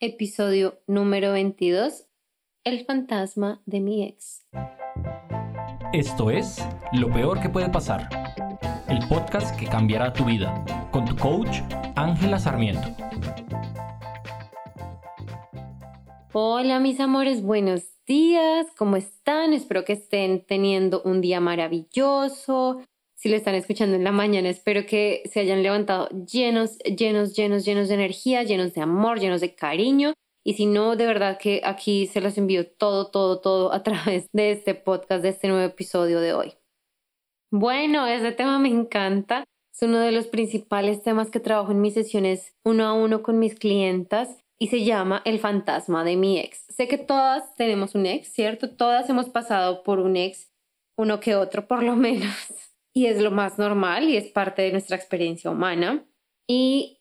Episodio número 22. El fantasma de mi ex. Esto es Lo Peor que puede pasar. El podcast que cambiará tu vida. Con tu coach, Ángela Sarmiento. Hola mis amores, buenos días. ¿Cómo están? Espero que estén teniendo un día maravilloso. Si lo están escuchando en la mañana, espero que se hayan levantado llenos, llenos, llenos, llenos de energía, llenos de amor, llenos de cariño. Y si no, de verdad que aquí se los envío todo, todo, todo a través de este podcast, de este nuevo episodio de hoy. Bueno, ese tema me encanta. Es uno de los principales temas que trabajo en mis sesiones uno a uno con mis clientas y se llama El fantasma de mi ex. Sé que todas tenemos un ex, ¿cierto? Todas hemos pasado por un ex, uno que otro por lo menos y es lo más normal y es parte de nuestra experiencia humana. Y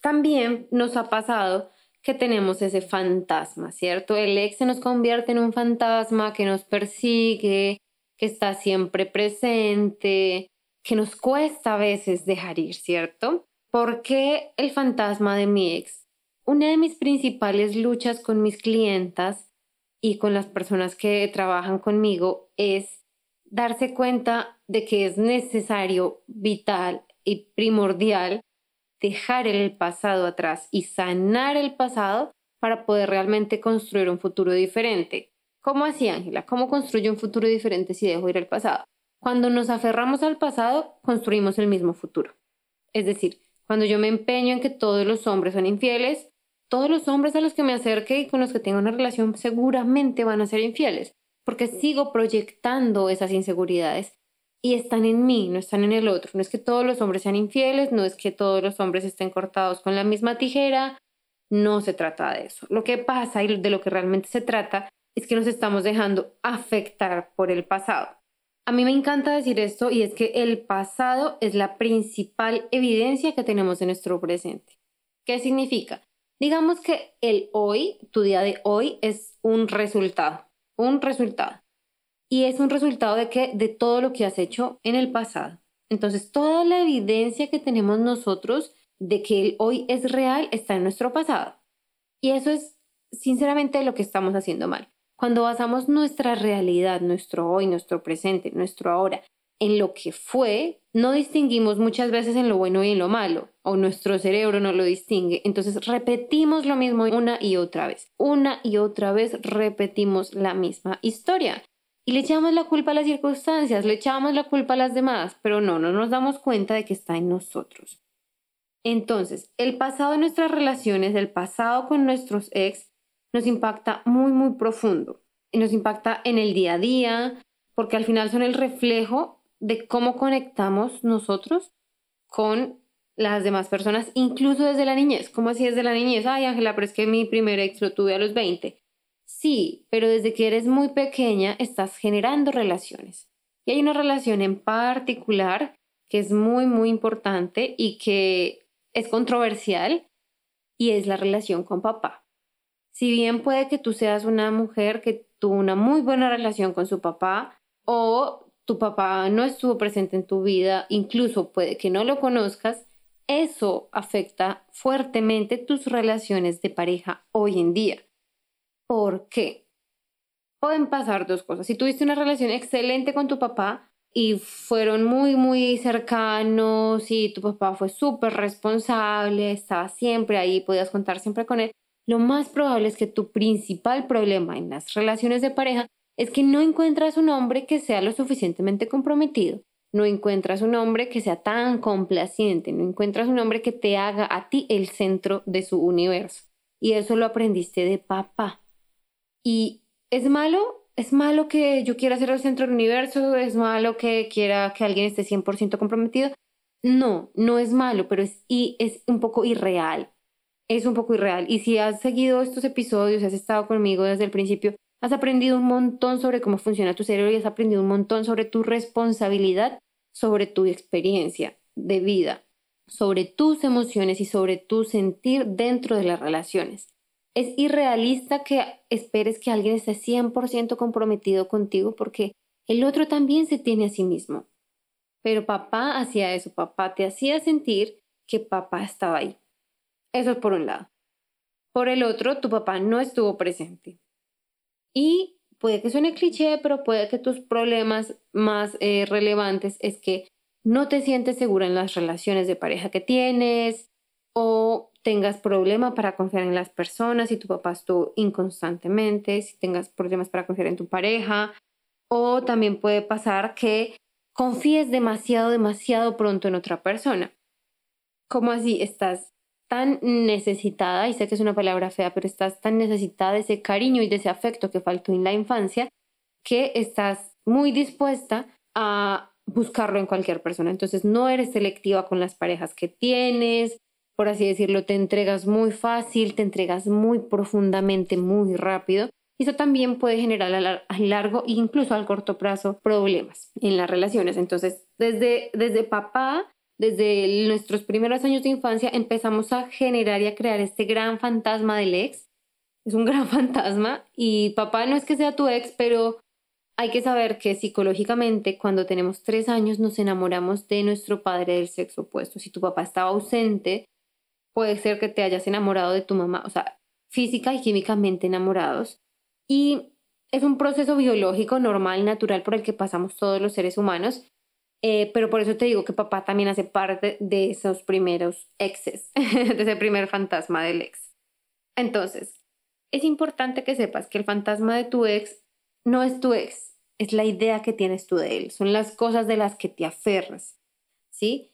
también nos ha pasado que tenemos ese fantasma, ¿cierto? El ex se nos convierte en un fantasma que nos persigue, que está siempre presente, que nos cuesta a veces dejar ir, ¿cierto? ¿Por qué el fantasma de mi ex? Una de mis principales luchas con mis clientas y con las personas que trabajan conmigo es darse cuenta de que es necesario, vital y primordial dejar el pasado atrás y sanar el pasado para poder realmente construir un futuro diferente. ¿Cómo así, Ángela? ¿Cómo construyo un futuro diferente si dejo ir el pasado? Cuando nos aferramos al pasado, construimos el mismo futuro. Es decir, cuando yo me empeño en que todos los hombres son infieles, todos los hombres a los que me acerque y con los que tenga una relación seguramente van a ser infieles porque sigo proyectando esas inseguridades y están en mí, no están en el otro. No es que todos los hombres sean infieles, no es que todos los hombres estén cortados con la misma tijera, no se trata de eso. Lo que pasa y de lo que realmente se trata es que nos estamos dejando afectar por el pasado. A mí me encanta decir esto y es que el pasado es la principal evidencia que tenemos de nuestro presente. ¿Qué significa? Digamos que el hoy, tu día de hoy, es un resultado un resultado. Y es un resultado de que de todo lo que has hecho en el pasado. Entonces, toda la evidencia que tenemos nosotros de que el hoy es real está en nuestro pasado. Y eso es sinceramente lo que estamos haciendo mal. Cuando basamos nuestra realidad, nuestro hoy, nuestro presente, nuestro ahora, en lo que fue, no distinguimos muchas veces en lo bueno y en lo malo, o nuestro cerebro no lo distingue. Entonces repetimos lo mismo una y otra vez. Una y otra vez repetimos la misma historia. Y le echamos la culpa a las circunstancias, le echamos la culpa a las demás, pero no, no nos damos cuenta de que está en nosotros. Entonces, el pasado de nuestras relaciones, el pasado con nuestros ex, nos impacta muy, muy profundo. Y nos impacta en el día a día, porque al final son el reflejo de cómo conectamos nosotros con las demás personas, incluso desde la niñez. ¿Cómo así desde la niñez? Ay, Ángela, pero es que mi primer ex lo tuve a los 20. Sí, pero desde que eres muy pequeña estás generando relaciones. Y hay una relación en particular que es muy, muy importante y que es controversial y es la relación con papá. Si bien puede que tú seas una mujer que tuvo una muy buena relación con su papá o tu papá no estuvo presente en tu vida, incluso puede que no lo conozcas, eso afecta fuertemente tus relaciones de pareja hoy en día. ¿Por qué? Pueden pasar dos cosas. Si tuviste una relación excelente con tu papá y fueron muy, muy cercanos y tu papá fue súper responsable, estaba siempre ahí, podías contar siempre con él, lo más probable es que tu principal problema en las relaciones de pareja es que no encuentras un hombre que sea lo suficientemente comprometido, no encuentras un hombre que sea tan complaciente, no encuentras un hombre que te haga a ti el centro de su universo. Y eso lo aprendiste de papá. Y es malo, es malo que yo quiera ser el centro del universo, es malo que quiera que alguien esté 100% comprometido. No, no es malo, pero es, y es un poco irreal. Es un poco irreal. Y si has seguido estos episodios, has estado conmigo desde el principio, Has aprendido un montón sobre cómo funciona tu cerebro y has aprendido un montón sobre tu responsabilidad, sobre tu experiencia de vida, sobre tus emociones y sobre tu sentir dentro de las relaciones. Es irrealista que esperes que alguien esté 100% comprometido contigo porque el otro también se tiene a sí mismo. Pero papá hacía eso, papá te hacía sentir que papá estaba ahí. Eso es por un lado. Por el otro, tu papá no estuvo presente. Y puede que suene cliché, pero puede que tus problemas más eh, relevantes es que no te sientes segura en las relaciones de pareja que tienes o tengas problema para confiar en las personas, si tu papá estuvo inconstantemente, si tengas problemas para confiar en tu pareja, o también puede pasar que confíes demasiado, demasiado pronto en otra persona. ¿Cómo así? Estás tan necesitada, y sé que es una palabra fea, pero estás tan necesitada de ese cariño y de ese afecto que faltó en la infancia, que estás muy dispuesta a buscarlo en cualquier persona. Entonces no eres selectiva con las parejas que tienes, por así decirlo, te entregas muy fácil, te entregas muy profundamente, muy rápido. Y eso también puede generar a largo e incluso al corto plazo problemas en las relaciones. Entonces, desde, desde papá desde nuestros primeros años de infancia empezamos a generar y a crear este gran fantasma del ex. Es un gran fantasma y papá no es que sea tu ex, pero hay que saber que psicológicamente cuando tenemos tres años nos enamoramos de nuestro padre del sexo opuesto. Si tu papá estaba ausente, puede ser que te hayas enamorado de tu mamá, o sea, física y químicamente enamorados. Y es un proceso biológico normal, natural por el que pasamos todos los seres humanos eh, pero por eso te digo que papá también hace parte de esos primeros exes, de ese primer fantasma del ex. Entonces, es importante que sepas que el fantasma de tu ex no es tu ex, es la idea que tienes tú de él, son las cosas de las que te aferras, ¿sí?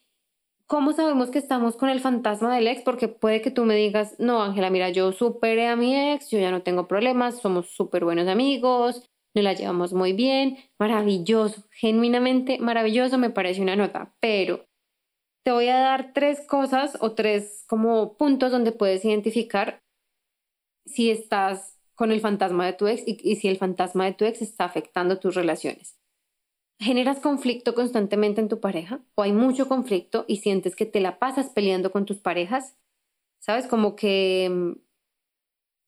¿Cómo sabemos que estamos con el fantasma del ex? Porque puede que tú me digas, no, Ángela, mira, yo superé a mi ex, yo ya no tengo problemas, somos súper buenos amigos, nos la llevamos muy bien, maravilloso, genuinamente maravilloso, me parece una nota, pero te voy a dar tres cosas o tres como puntos donde puedes identificar si estás con el fantasma de tu ex y, y si el fantasma de tu ex está afectando tus relaciones. ¿Generas conflicto constantemente en tu pareja? ¿O hay mucho conflicto y sientes que te la pasas peleando con tus parejas? ¿Sabes? Como que mm,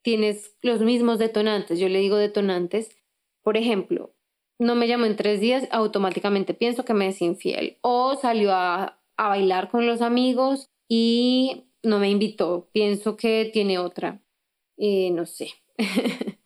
tienes los mismos detonantes. Yo le digo detonantes por ejemplo, no me llamó en tres días, automáticamente pienso que me es infiel. O salió a, bailar con los amigos y no me invitó, pienso que tiene otra. Eh, no sé.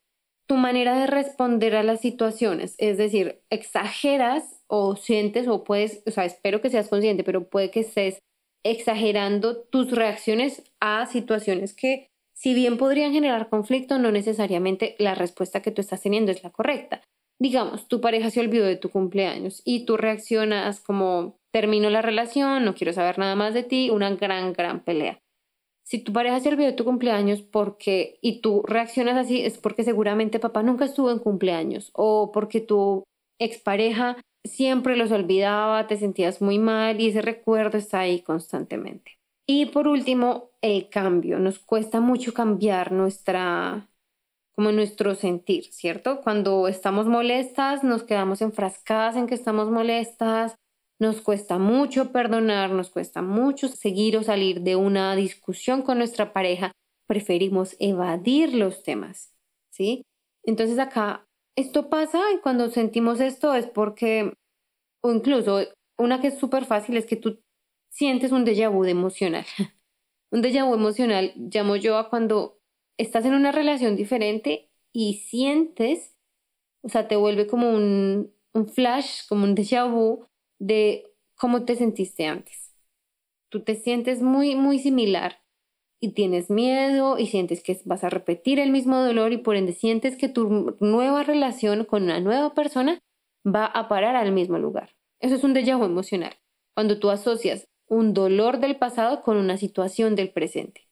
tu manera de responder a las situaciones, es decir, exageras o sientes o puedes, o sea, espero que seas consciente, pero puede que estés exagerando tus reacciones a situaciones que si bien podrían generar conflicto, no necesariamente la respuesta que tú estás teniendo es la correcta. Digamos, tu pareja se olvidó de tu cumpleaños y tú reaccionas como termino la relación, no quiero saber nada más de ti, una gran, gran pelea. Si tu pareja se olvidó de tu cumpleaños porque y tú reaccionas así es porque seguramente papá nunca estuvo en cumpleaños o porque tu expareja siempre los olvidaba, te sentías muy mal y ese recuerdo está ahí constantemente. Y por último, el cambio. Nos cuesta mucho cambiar nuestra, como nuestro sentir, ¿cierto? Cuando estamos molestas, nos quedamos enfrascadas en que estamos molestas, nos cuesta mucho perdonar, nos cuesta mucho seguir o salir de una discusión con nuestra pareja, preferimos evadir los temas, ¿sí? Entonces acá, esto pasa y cuando sentimos esto es porque, o incluso una que es súper fácil es que tú sientes un déjà vu emocional. un déjà vu emocional llamo yo a cuando estás en una relación diferente y sientes, o sea, te vuelve como un, un flash, como un déjà vu de cómo te sentiste antes. Tú te sientes muy, muy similar y tienes miedo y sientes que vas a repetir el mismo dolor y por ende sientes que tu nueva relación con una nueva persona va a parar al mismo lugar. Eso es un déjà vu emocional. Cuando tú asocias un dolor del pasado con una situación del presente.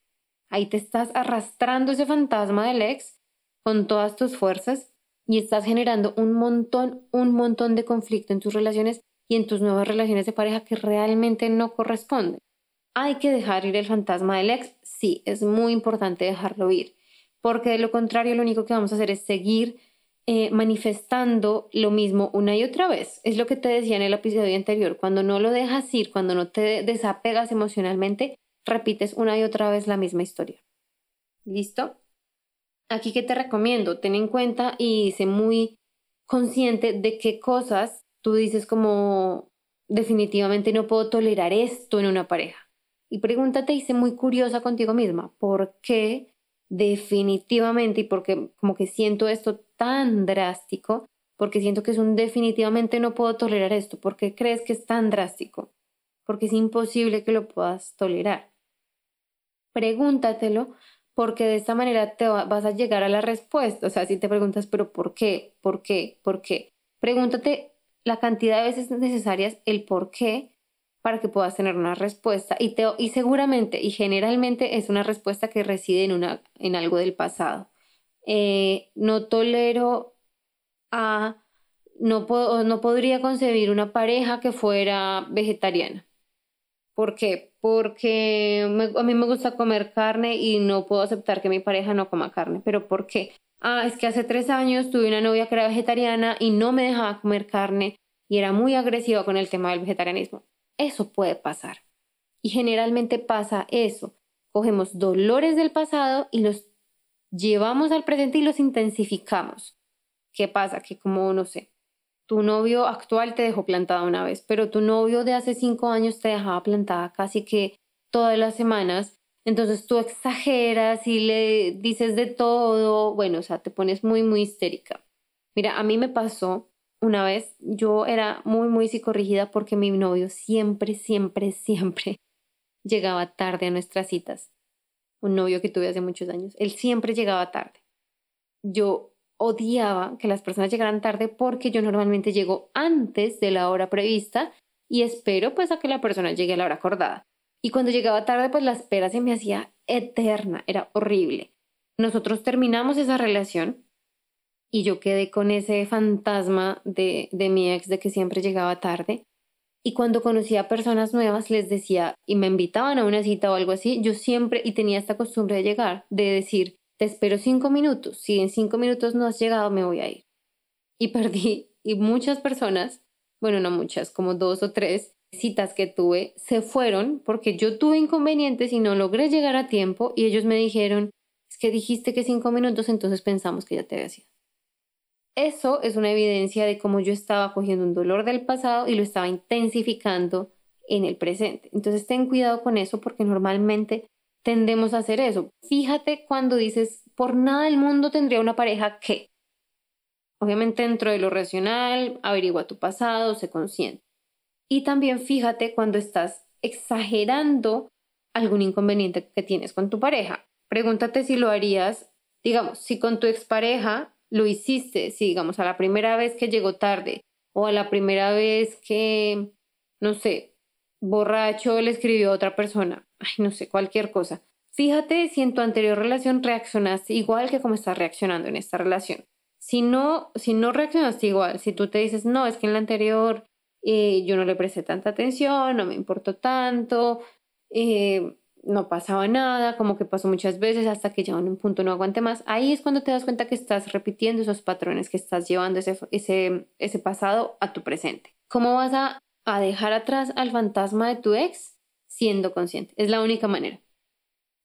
Ahí te estás arrastrando ese fantasma del ex con todas tus fuerzas y estás generando un montón, un montón de conflicto en tus relaciones y en tus nuevas relaciones de pareja que realmente no corresponden. Hay que dejar ir el fantasma del ex, sí, es muy importante dejarlo ir, porque de lo contrario lo único que vamos a hacer es seguir eh, manifestando lo mismo una y otra vez. Es lo que te decía en el episodio anterior, cuando no lo dejas ir, cuando no te desapegas emocionalmente, repites una y otra vez la misma historia. ¿Listo? Aquí que te recomiendo, ten en cuenta y sé muy consciente de qué cosas tú dices como definitivamente no puedo tolerar esto en una pareja. Y pregúntate y sé muy curiosa contigo misma, ¿por qué definitivamente, y porque como que siento esto tan drástico, porque siento que es un definitivamente no puedo tolerar esto, porque crees que es tan drástico, porque es imposible que lo puedas tolerar. Pregúntatelo porque de esta manera te vas a llegar a la respuesta. O sea, si te preguntas, pero ¿por qué? ¿Por qué? ¿Por qué? Pregúntate la cantidad de veces necesarias, el por qué, para que puedas tener una respuesta. Y, te, y seguramente y generalmente es una respuesta que reside en, una, en algo del pasado. Eh, no tolero a, no, no podría concebir una pareja que fuera vegetariana. ¿Por qué? Porque a mí me gusta comer carne y no puedo aceptar que mi pareja no coma carne. ¿Pero por qué? Ah, es que hace tres años tuve una novia que era vegetariana y no me dejaba comer carne y era muy agresiva con el tema del vegetarianismo. Eso puede pasar. Y generalmente pasa eso. Cogemos dolores del pasado y los llevamos al presente y los intensificamos. ¿Qué pasa? Que como, no sé, tu novio actual te dejó plantada una vez, pero tu novio de hace cinco años te dejaba plantada casi que todas las semanas. Entonces tú exageras y le dices de todo. Bueno, o sea, te pones muy, muy histérica. Mira, a mí me pasó una vez yo era muy, muy psicorrígida porque mi novio siempre, siempre, siempre llegaba tarde a nuestras citas. Un novio que tuve hace muchos años. Él siempre llegaba tarde. Yo odiaba que las personas llegaran tarde porque yo normalmente llego antes de la hora prevista y espero pues a que la persona llegue a la hora acordada. Y cuando llegaba tarde pues la espera se me hacía eterna, era horrible. Nosotros terminamos esa relación y yo quedé con ese fantasma de, de mi ex de que siempre llegaba tarde. Y cuando conocía personas nuevas les decía y me invitaban a una cita o algo así, yo siempre y tenía esta costumbre de llegar, de decir, te espero cinco minutos, si en cinco minutos no has llegado me voy a ir. Y perdí, y muchas personas, bueno, no muchas, como dos o tres citas que tuve, se fueron porque yo tuve inconvenientes y no logré llegar a tiempo y ellos me dijeron, es que dijiste que cinco minutos, entonces pensamos que ya te había. Eso es una evidencia de cómo yo estaba cogiendo un dolor del pasado y lo estaba intensificando en el presente. Entonces ten cuidado con eso porque normalmente tendemos a hacer eso. Fíjate cuando dices, por nada del mundo tendría una pareja que. Obviamente dentro de lo racional, averigua tu pasado, sé consciente. Y también fíjate cuando estás exagerando algún inconveniente que tienes con tu pareja. Pregúntate si lo harías, digamos, si con tu expareja lo hiciste, si digamos a la primera vez que llegó tarde o a la primera vez que, no sé, borracho le escribió a otra persona, ay, no sé, cualquier cosa. Fíjate si en tu anterior relación reaccionaste igual que como estás reaccionando en esta relación. Si no, si no reaccionaste igual, si tú te dices, no, es que en la anterior eh, yo no le presté tanta atención, no me importó tanto, eh, no pasaba nada, como que pasó muchas veces hasta que ya en un punto no aguante más. Ahí es cuando te das cuenta que estás repitiendo esos patrones, que estás llevando ese, ese, ese pasado a tu presente. ¿Cómo vas a, a dejar atrás al fantasma de tu ex? Siendo consciente. Es la única manera.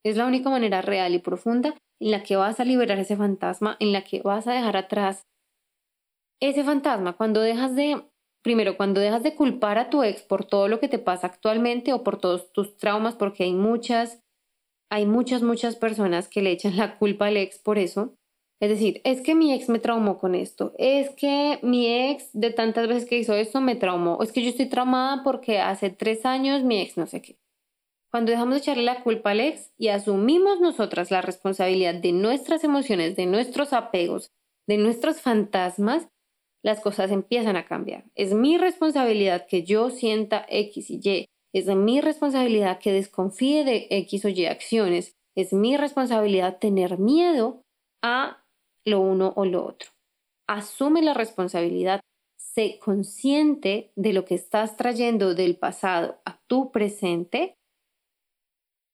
Es la única manera real y profunda en la que vas a liberar ese fantasma, en la que vas a dejar atrás ese fantasma. Cuando dejas de primero, cuando dejas de culpar a tu ex por todo lo que te pasa actualmente o por todos tus traumas, porque hay muchas, hay muchas, muchas personas que le echan la culpa al ex por eso. Es decir, es que mi ex me traumó con esto, es que mi ex de tantas veces que hizo esto me traumó, es que yo estoy traumada porque hace tres años mi ex no sé qué. Cuando dejamos de echarle la culpa al ex y asumimos nosotras la responsabilidad de nuestras emociones, de nuestros apegos, de nuestros fantasmas, las cosas empiezan a cambiar. Es mi responsabilidad que yo sienta X y Y. Es mi responsabilidad que desconfíe de X o Y acciones. Es mi responsabilidad tener miedo a lo uno o lo otro. Asume la responsabilidad. Sé consciente de lo que estás trayendo del pasado a tu presente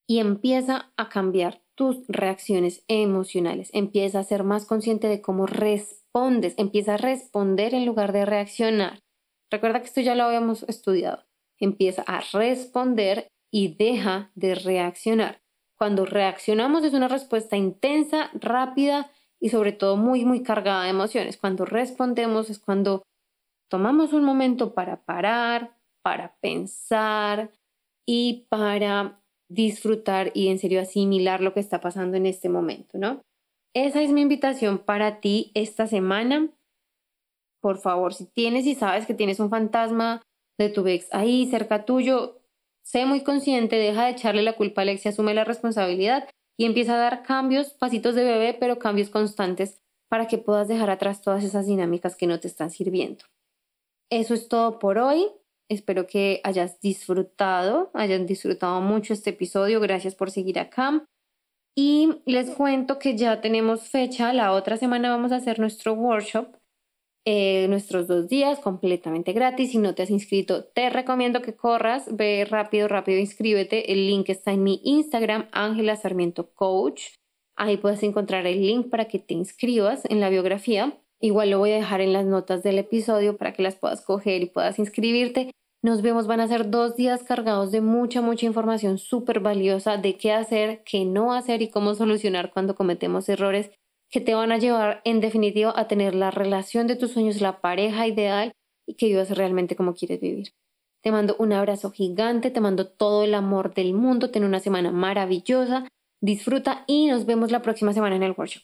y empieza a cambiar tus reacciones emocionales. Empieza a ser más consciente de cómo respondes empieza a responder en lugar de reaccionar. Recuerda que esto ya lo habíamos estudiado. Empieza a responder y deja de reaccionar. Cuando reaccionamos es una respuesta intensa, rápida y sobre todo muy, muy cargada de emociones. Cuando respondemos es cuando tomamos un momento para parar, para pensar y para disfrutar y en serio asimilar lo que está pasando en este momento, ¿no? Esa es mi invitación para ti esta semana. Por favor, si tienes y sabes que tienes un fantasma de tu ex ahí cerca tuyo, sé muy consciente, deja de echarle la culpa a Alex y asume la responsabilidad y empieza a dar cambios, pasitos de bebé, pero cambios constantes para que puedas dejar atrás todas esas dinámicas que no te están sirviendo. Eso es todo por hoy. Espero que hayas disfrutado, hayan disfrutado mucho este episodio. Gracias por seguir acá. Y les cuento que ya tenemos fecha. La otra semana vamos a hacer nuestro workshop, eh, nuestros dos días completamente gratis. Si no te has inscrito, te recomiendo que corras. Ve rápido, rápido, inscríbete. El link está en mi Instagram, Ángela Sarmiento Coach. Ahí puedes encontrar el link para que te inscribas en la biografía. Igual lo voy a dejar en las notas del episodio para que las puedas coger y puedas inscribirte. Nos vemos, van a ser dos días cargados de mucha, mucha información súper valiosa de qué hacer, qué no hacer y cómo solucionar cuando cometemos errores que te van a llevar en definitiva a tener la relación de tus sueños, la pareja ideal y que vivas realmente como quieres vivir. Te mando un abrazo gigante, te mando todo el amor del mundo, ten una semana maravillosa, disfruta y nos vemos la próxima semana en el workshop.